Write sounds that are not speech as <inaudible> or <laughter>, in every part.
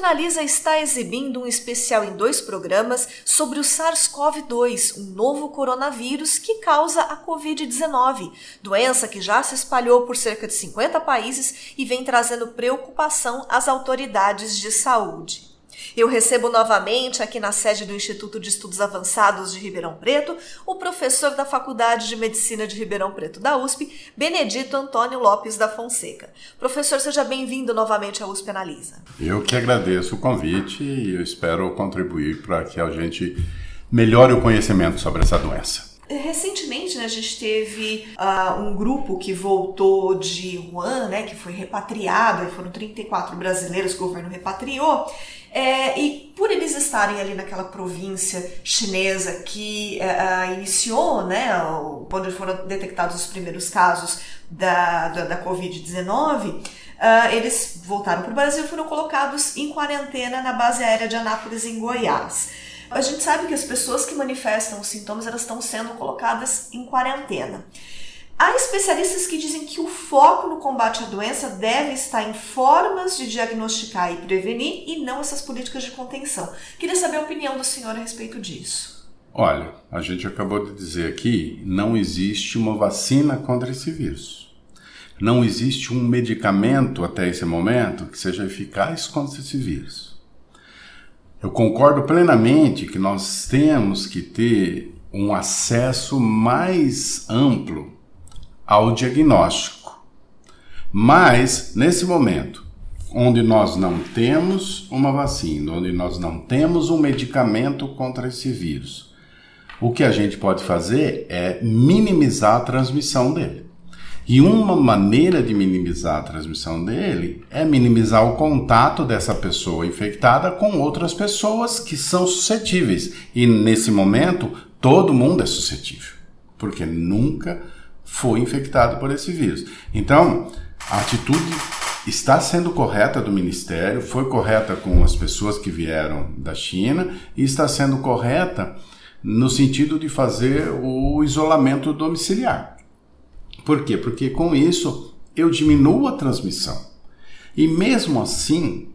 USP Analisa está exibindo um especial em dois programas sobre o SARS-CoV-2, um novo coronavírus que causa a Covid-19, doença que já se espalhou por cerca de 50 países e vem trazendo preocupação às autoridades de saúde. Eu recebo novamente aqui na sede do Instituto de Estudos Avançados de Ribeirão Preto o professor da Faculdade de Medicina de Ribeirão Preto da USP, Benedito Antônio Lopes da Fonseca. Professor, seja bem-vindo novamente à USP Analisa. Eu que agradeço o convite e eu espero contribuir para que a gente melhore o conhecimento sobre essa doença. Recentemente, né, a gente teve uh, um grupo que voltou de Wuhan, né, que foi repatriado, foram 34 brasileiros que o governo repatriou, é, e por eles estarem ali naquela província chinesa que uh, iniciou, né, onde foram detectados os primeiros casos da, da, da Covid-19, uh, eles voltaram para o Brasil e foram colocados em quarentena na base aérea de Anápolis, em Goiás. A gente sabe que as pessoas que manifestam os sintomas elas estão sendo colocadas em quarentena. Há especialistas que dizem que o foco no combate à doença deve estar em formas de diagnosticar e prevenir e não essas políticas de contenção. Queria saber a opinião do senhor a respeito disso. Olha, a gente acabou de dizer aqui, não existe uma vacina contra esse vírus. Não existe um medicamento até esse momento que seja eficaz contra esse vírus. Eu concordo plenamente que nós temos que ter um acesso mais amplo ao diagnóstico. Mas, nesse momento, onde nós não temos uma vacina, onde nós não temos um medicamento contra esse vírus, o que a gente pode fazer é minimizar a transmissão dele. E uma maneira de minimizar a transmissão dele é minimizar o contato dessa pessoa infectada com outras pessoas que são suscetíveis. E nesse momento, todo mundo é suscetível, porque nunca foi infectado por esse vírus. Então, a atitude está sendo correta do Ministério, foi correta com as pessoas que vieram da China e está sendo correta no sentido de fazer o isolamento domiciliar. Por quê? Porque com isso eu diminuo a transmissão. E mesmo assim,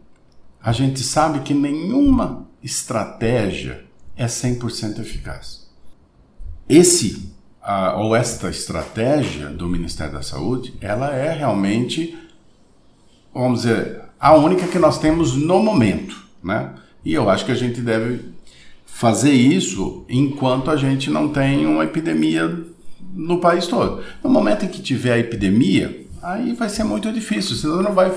a gente sabe que nenhuma estratégia é 100% eficaz. Esse a, ou esta estratégia do Ministério da Saúde, ela é realmente, vamos dizer, a única que nós temos no momento, né? E eu acho que a gente deve fazer isso enquanto a gente não tem uma epidemia no país todo. No momento em que tiver a epidemia, aí vai ser muito difícil. Você não vai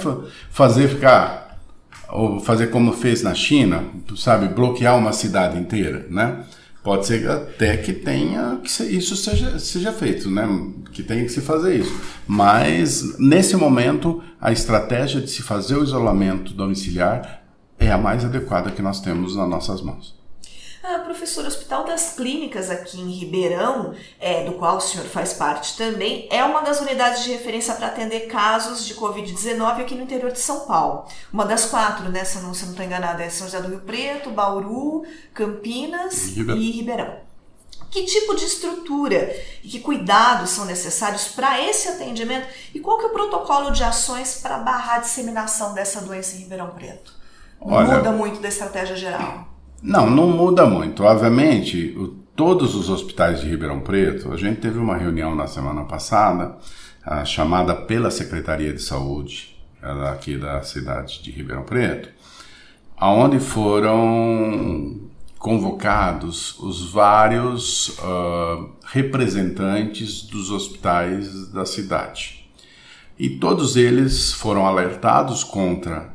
fazer ficar ou fazer como fez na China, sabe, bloquear uma cidade inteira, né? Pode ser até que tenha que isso seja, seja feito, né? Que tenha que se fazer isso. Mas nesse momento a estratégia de se fazer o isolamento domiciliar é a mais adequada que nós temos nas nossas mãos. Ah, professor, o Hospital das Clínicas aqui em Ribeirão, é, do qual o senhor faz parte também, é uma das unidades de referência para atender casos de Covid-19 aqui no interior de São Paulo. Uma das quatro, né? Se eu não estou enganada, é São José do Rio Preto, Bauru, Campinas e, e Ribeirão. Que tipo de estrutura e que cuidados são necessários para esse atendimento e qual que é o protocolo de ações para barrar a disseminação dessa doença em Ribeirão Preto? Olha, Muda muito da estratégia geral. Não, não muda muito. Obviamente, o, todos os hospitais de Ribeirão Preto, a gente teve uma reunião na semana passada, a, chamada pela Secretaria de Saúde, aqui da cidade de Ribeirão Preto, aonde foram convocados os vários uh, representantes dos hospitais da cidade. E todos eles foram alertados contra,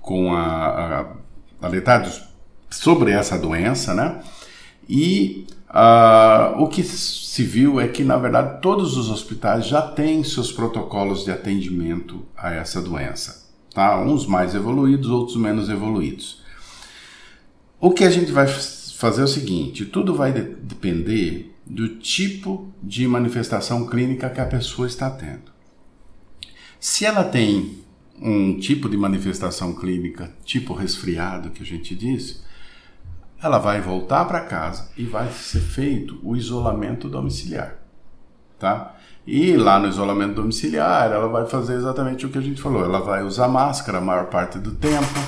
com a, a alertados sobre essa doença, né? E uh, o que se viu é que, na verdade, todos os hospitais já têm seus protocolos de atendimento a essa doença, tá? Uns mais evoluídos, outros menos evoluídos. O que a gente vai fazer é o seguinte: tudo vai de depender do tipo de manifestação clínica que a pessoa está tendo. Se ela tem um tipo de manifestação clínica, tipo resfriado, que a gente disse, ela vai voltar para casa e vai ser feito o isolamento domiciliar, tá? E lá no isolamento domiciliar, ela vai fazer exatamente o que a gente falou. Ela vai usar máscara a maior parte do tempo.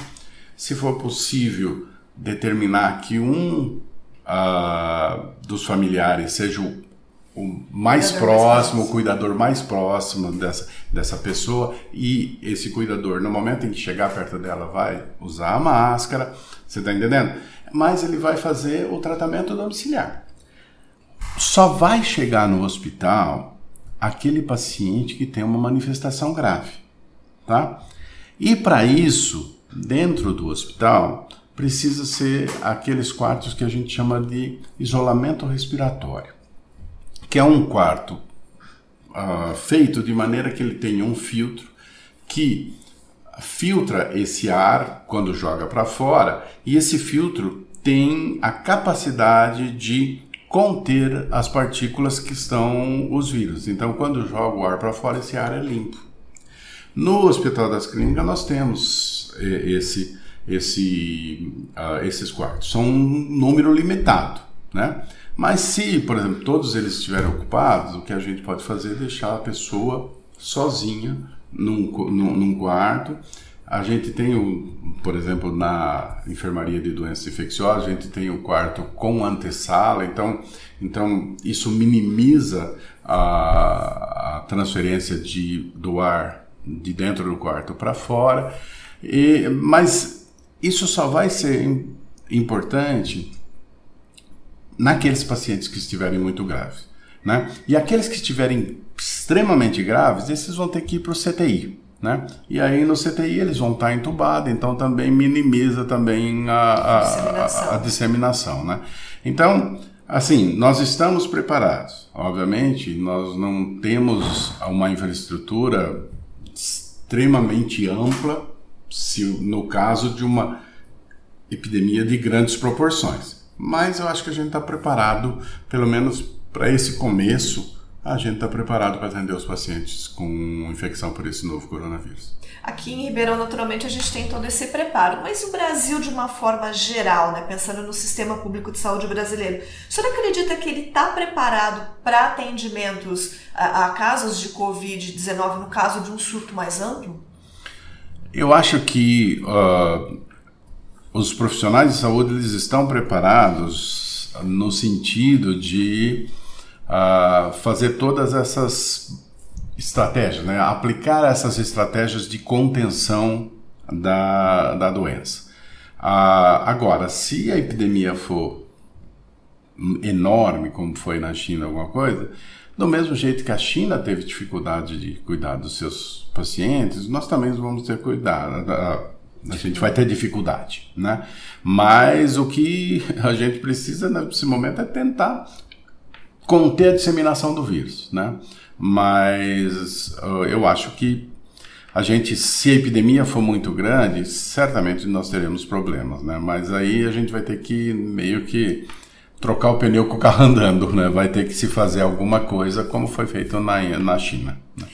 Se for possível, determinar que um uh, dos familiares seja o, o mais próximo, o cuidador mais próximo dessa, dessa pessoa. E esse cuidador, no momento em que chegar perto dela, vai usar a máscara. Você está entendendo? Mas ele vai fazer o tratamento domiciliar. Só vai chegar no hospital aquele paciente que tem uma manifestação grave, tá? E para isso, dentro do hospital, precisa ser aqueles quartos que a gente chama de isolamento respiratório, que é um quarto uh, feito de maneira que ele tenha um filtro que filtra esse ar quando joga para fora e esse filtro tem a capacidade de conter as partículas que estão os vírus. Então, quando joga o ar para fora, esse ar é limpo. No Hospital das Clínicas, nós temos eh, esse, esse, uh, esses quartos. São um número limitado, né? Mas se, por exemplo, todos eles estiverem ocupados, o que a gente pode fazer é deixar a pessoa sozinha num, num, num quarto. A gente tem, o, por exemplo, na enfermaria de doenças infecciosas, a gente tem o quarto com antessala, então, então isso minimiza a, a transferência de, do ar de dentro do quarto para fora, e, mas isso só vai ser importante naqueles pacientes que estiverem muito graves. Né? E aqueles que estiverem extremamente graves, esses vão ter que ir para o CTI. Né? E aí no CTI eles vão estar entubados, então também minimiza também a, a, disseminação. A, a disseminação né? Então, assim, nós estamos preparados. Obviamente, nós não temos uma infraestrutura extremamente ampla se no caso de uma epidemia de grandes proporções. Mas eu acho que a gente está preparado, pelo menos para esse começo, a gente está preparado para atender os pacientes com infecção por esse novo coronavírus. Aqui em Ribeirão, naturalmente, a gente tem todo esse preparo, mas o Brasil, de uma forma geral, né, pensando no sistema público de saúde brasileiro, o senhor acredita que ele está preparado para atendimentos a, a casos de Covid-19, no caso de um surto mais amplo? Eu acho que uh, os profissionais de saúde eles estão preparados no sentido de uh, fazer todas essas estratégias, né? aplicar essas estratégias de contenção da, da doença. Uh, agora, se a epidemia for enorme, como foi na China, alguma coisa, do mesmo jeito que a China teve dificuldade de cuidar dos seus pacientes, nós também vamos ter cuidado. A gente vai ter dificuldade, né? Mas o que a gente precisa nesse momento é tentar conter a disseminação do vírus, né? Mas uh, eu acho que a gente, se a epidemia for muito grande, certamente nós teremos problemas, né? Mas aí a gente vai ter que meio que trocar o pneu com o carro andando, né? Vai ter que se fazer alguma coisa como foi feito na, na China. Né?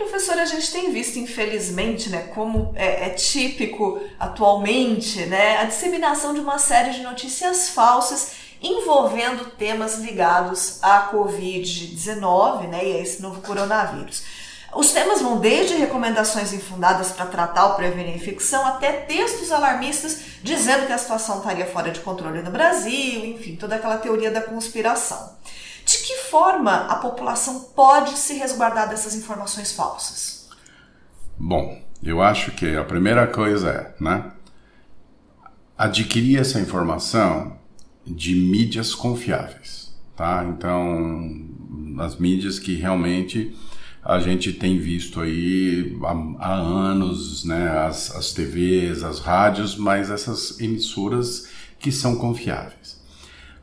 Professor, a gente tem visto, infelizmente, né, como é, é, típico atualmente, né, a disseminação de uma série de notícias falsas envolvendo temas ligados à Covid-19 né, e a esse novo coronavírus. Os temas vão desde recomendações infundadas para tratar ou prevenir infecção até textos alarmistas dizendo que a situação estaria fora de controle no Brasil, enfim, toda aquela teoria da conspiração. De que forma a população pode se resguardar dessas informações falsas? Bom, eu acho que a primeira coisa é, né, adquirir essa informação de mídias confiáveis, tá? Então, as mídias que realmente a gente tem visto aí há, há anos, né? As, as TVs, as rádios, mas essas emissoras que são confiáveis.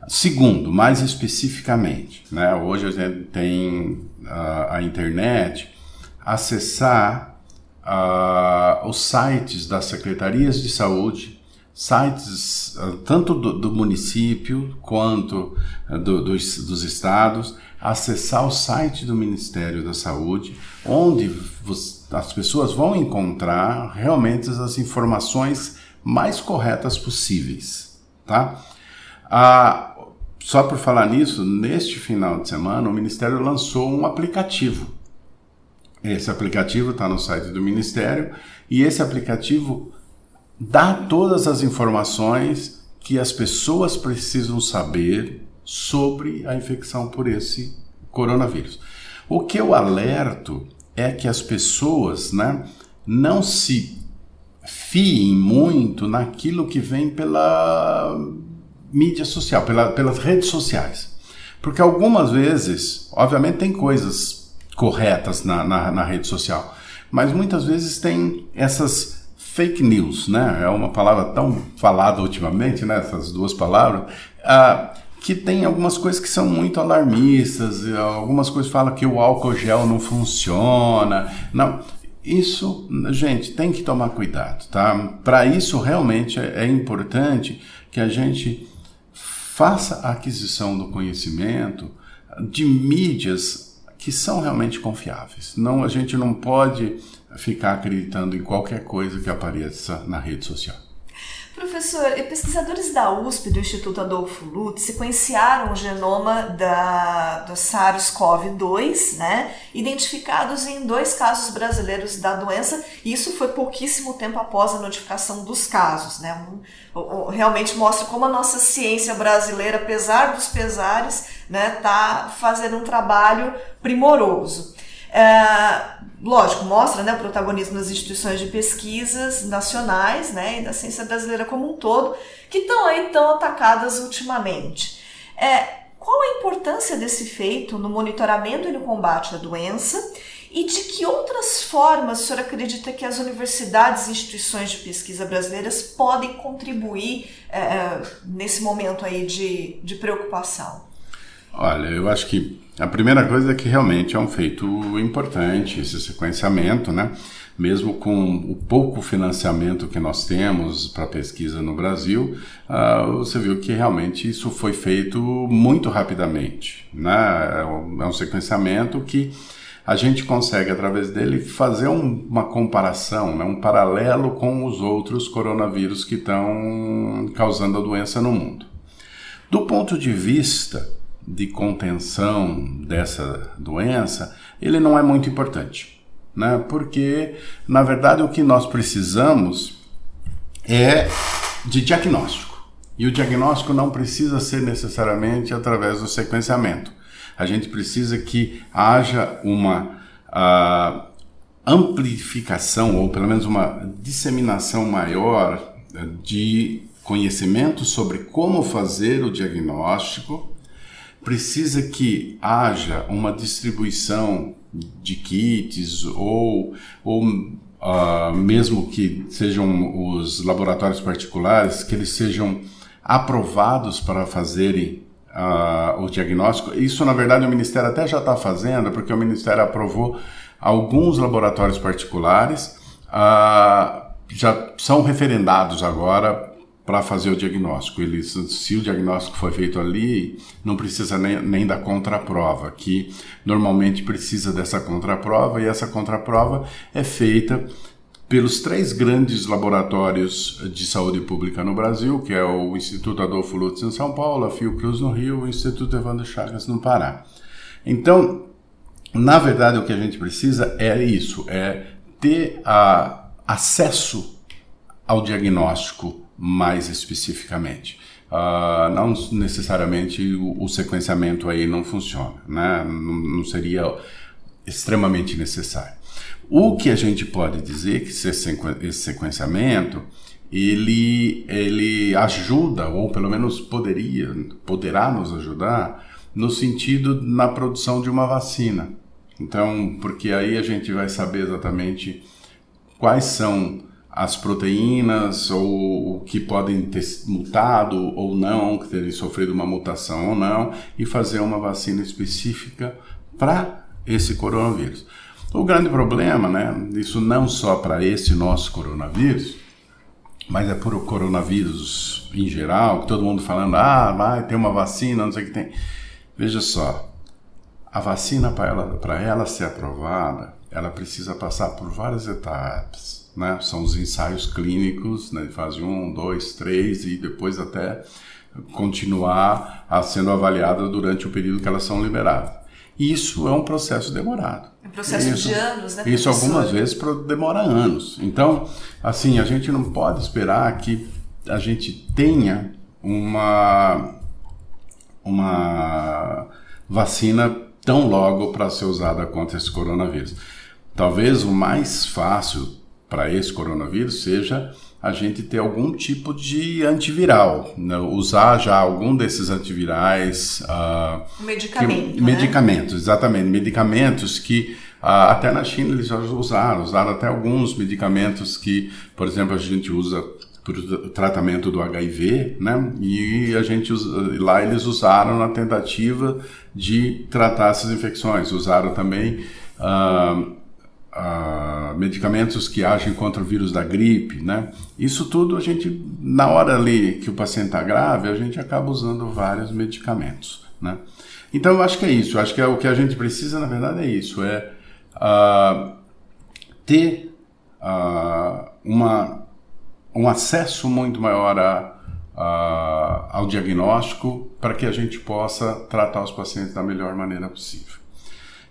Segundo, mais especificamente, né? Hoje a gente tem a, a internet, acessar uh, os sites das secretarias de saúde sites uh, tanto do, do, município quanto uh, do, dos, dos estados, acessar o site do Ministério da Saúde, onde as pessoas vão encontrar realmente as informações mais corretas possíveis, tá? Ah, só por falar nisso, neste final de semana o Ministério lançou um aplicativo. Esse aplicativo está no site do Ministério e esse aplicativo dá todas as informações que as pessoas precisam saber sobre a infecção por esse coronavírus. O que eu alerto é que as pessoas né, não se fiem muito naquilo que vem pela mídia social, pela, pelas redes sociais. Porque algumas vezes, obviamente, tem coisas corretas na, na, na rede social, mas muitas vezes tem essas fake news, né? É uma palavra tão falada ultimamente, né? Essas duas palavras. Ah, que tem algumas coisas que são muito alarmistas, algumas coisas falam que o álcool gel não funciona. Não, isso, gente, tem que tomar cuidado, tá? Para isso realmente é, é importante que a gente faça a aquisição do conhecimento de mídias que são realmente confiáveis. Não, a gente não pode ficar acreditando em qualquer coisa que apareça na rede social. Professor, pesquisadores da USP, do Instituto Adolfo Lutz, sequenciaram o genoma da, do SARS-CoV-2, né, identificados em dois casos brasileiros da doença, e isso foi pouquíssimo tempo após a notificação dos casos. Né, um, realmente mostra como a nossa ciência brasileira, apesar dos pesares, está né, tá fazendo um trabalho primoroso. É, lógico, mostra né, o protagonismo das instituições de pesquisas nacionais né, e da ciência brasileira como um todo, que estão aí tão atacadas ultimamente. É, qual a importância desse feito no monitoramento e no combate à doença? E de que outras formas o senhor acredita que as universidades e instituições de pesquisa brasileiras podem contribuir é, é nesse momento aí de, de preocupação? Olha, eu acho que a primeira coisa é que realmente é um feito importante esse sequenciamento, né? Mesmo com o pouco financiamento que nós temos para pesquisa no Brasil, uh, você viu que realmente isso foi feito muito rapidamente, né? É um, sequenciamento que a gente consegue, através dele, fazer um, uma comparação, né? um paralelo com os outros coronavírus que estão causando a doença no mundo. Do ponto de vista de contenção dessa doença, ele não é muito importante, né? Porque na verdade o que nós precisamos é de diagnóstico. E o diagnóstico não precisa ser necessariamente através do sequenciamento. A gente precisa que haja uma amplificação, ou pelo menos uma disseminação maior de conhecimento sobre como fazer o diagnóstico precisa que haja uma distribuição de kits ou, ou uh, mesmo que sejam os laboratórios particulares, que eles sejam aprovados para fazerem uh, o diagnóstico. Isso, na verdade, o Ministério até já está fazendo, porque o Ministério aprovou alguns laboratórios particulares, uh, já são referendados agora para fazer o diagnóstico. Ele, se o diagnóstico foi feito ali, não precisa nem, nem da contraprova, que normalmente precisa dessa contraprova, e essa contraprova é feita pelos três grandes laboratórios de saúde pública no Brasil, que é o Instituto Adolfo Lutz em São Paulo, a Fiocruz no Rio o Instituto Evandro Chagas no Pará. Então, na verdade, o que a gente precisa é isso, é ter a, acesso ao diagnóstico mais especificamente. Uh, não necessariamente o, o, sequenciamento aí não funciona, né? não, não seria extremamente necessário. O que a gente pode dizer que esse sequenciamento ele, ele ajuda, ou pelo menos poderia, poderá nos ajudar no sentido na produção de uma vacina. Então, porque aí a gente vai saber exatamente quais são as proteínas ou o que podem ter mutado ou não, que terem sofrido uma mutação ou não, e fazer uma vacina específica para esse coronavírus. O grande problema, né, isso não só para esse nosso coronavírus, mas é por o coronavírus em geral, que todo mundo falando, ah, vai ter uma vacina, não sei o que tem. Veja só, a vacina para ela, ela ser aprovada, ela precisa passar por várias etapas. Né? São os ensaios clínicos, né, de fase 1, 2, 3 e depois até continuar a sendo avaliada durante o período que elas são liberadas. Isso é um processo demorado. É um processo isso, de anos, né? Isso professor? algumas vezes demora anos. Então, assim, a gente não pode esperar que a gente tenha uma uma vacina tão logo para ser usada contra esse coronavírus. Talvez o mais fácil para esse coronavírus seja a gente ter algum tipo de antiviral, né? usar já algum desses antivirais. Uh, medicamento. Que, né? Medicamentos, exatamente. Medicamentos que uh, até na China eles já usaram, usaram até alguns medicamentos que, por exemplo, a gente usa para o tratamento do HIV, né? E a gente lá eles usaram na tentativa de tratar essas infecções. Usaram também uh, uh, medicamentos que agem contra o vírus da gripe, né? Isso tudo a gente, na hora ali que o paciente está grave, a gente acaba usando vários medicamentos, né? Então eu acho que é isso. Eu acho que é o que a gente precisa, na verdade, é isso. É uh, ter uma, um acesso muito maior a, ao diagnóstico para que a gente possa tratar os pacientes da melhor maneira possível.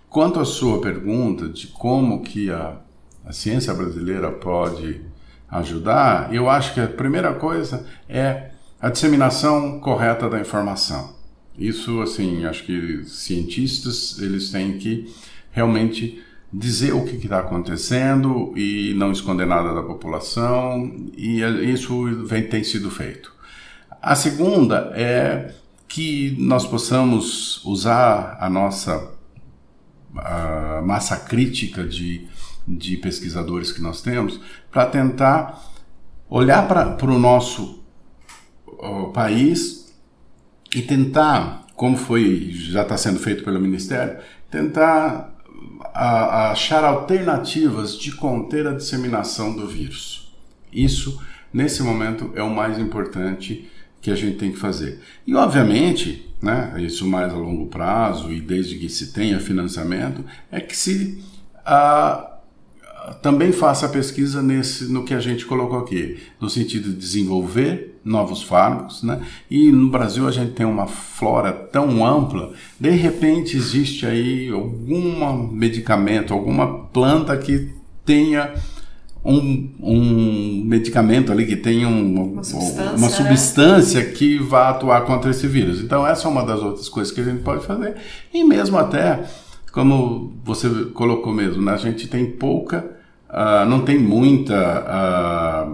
Quanto à sua pergunta de como que a, a ciência brasileira pode ajudar, eu acho que a primeira coisa é a disseminação correta da informação. Isso, assim, acho que cientistas eles têm que realmente dizer o que está acontecendo e não esconder nada da população, e isso vem, tem sido feito. A segunda é que nós possamos usar a nossa a massa crítica de, de pesquisadores que nós temos para tentar olhar para o nosso país e tentar, como foi já está sendo feito pelo Ministério, tentar a, achar alternativas de conter a disseminação do vírus. Isso, nesse momento, é o mais importante que a gente tem que fazer. E, obviamente, né, isso mais a longo prazo e desde que se tenha financiamento, é que se a, também faça a pesquisa nesse, no que a gente colocou aqui, no sentido de desenvolver novos fármacos, né? E no Brasil a gente tem uma flora tão ampla, de repente existe aí algum medicamento, alguma planta que tenha um, um medicamento ali que tem um, uma substância, uma substância né? que vai atuar contra esse vírus. Então, essa é uma das outras coisas que a gente pode fazer. E mesmo até, como você colocou mesmo, né? a gente tem pouca, uh, não tem muita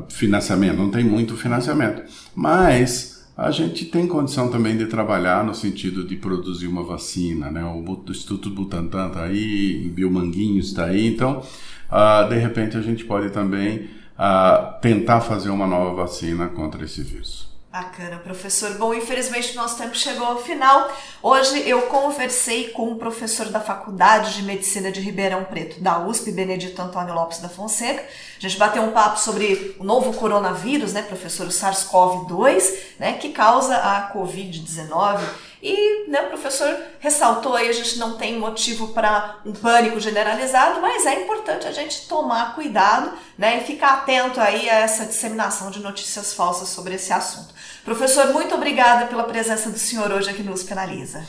uh, financiamento, não tem muito financiamento. Mas a gente tem condição também de trabalhar no sentido de produzir uma vacina, né? O Instituto Butantan está aí, Biomanguinhos está aí, então uh, de repente a gente pode também uh, tentar fazer uma nova vacina contra esse vírus. Bacana, professor. Bom, infelizmente nosso tempo chegou ao final. Hoje eu conversei com o professor da Faculdade de Medicina de Ribeirão Preto, da USP, Benedito Antônio Lopes da Fonseca. A gente bateu um papo sobre o novo coronavírus, né, professor, o SARS-CoV-2, né, que causa a Covid-19 e né, o professor ressaltou aí, a gente não tem motivo para um pânico generalizado, mas é importante a gente tomar cuidado né, e ficar atento aí a essa disseminação de notícias falsas sobre esse assunto. Professor, muito obrigada pela presença do senhor hoje aqui no USP Analisa.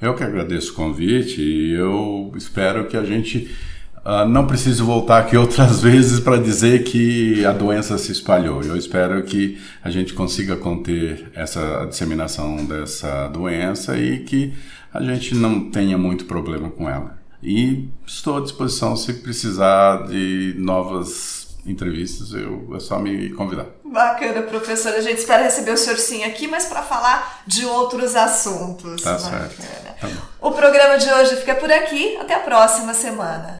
Eu que agradeço o convite e eu espero que a gente Uh, não preciso voltar aqui <laughs> outras vezes para dizer que a doença se espalhou. Eu espero que a gente consiga conter essa disseminação dessa doença e que a gente não tenha muito problema com ela. E estou à disposição se precisar de novas entrevistas, eu, é só me convidar. Bacana, professora. A gente espera receber o senhor sim aqui, mas para falar de outros assuntos. Tá Bacana. certo. Tá o programa de hoje fica por aqui. Até a próxima semana.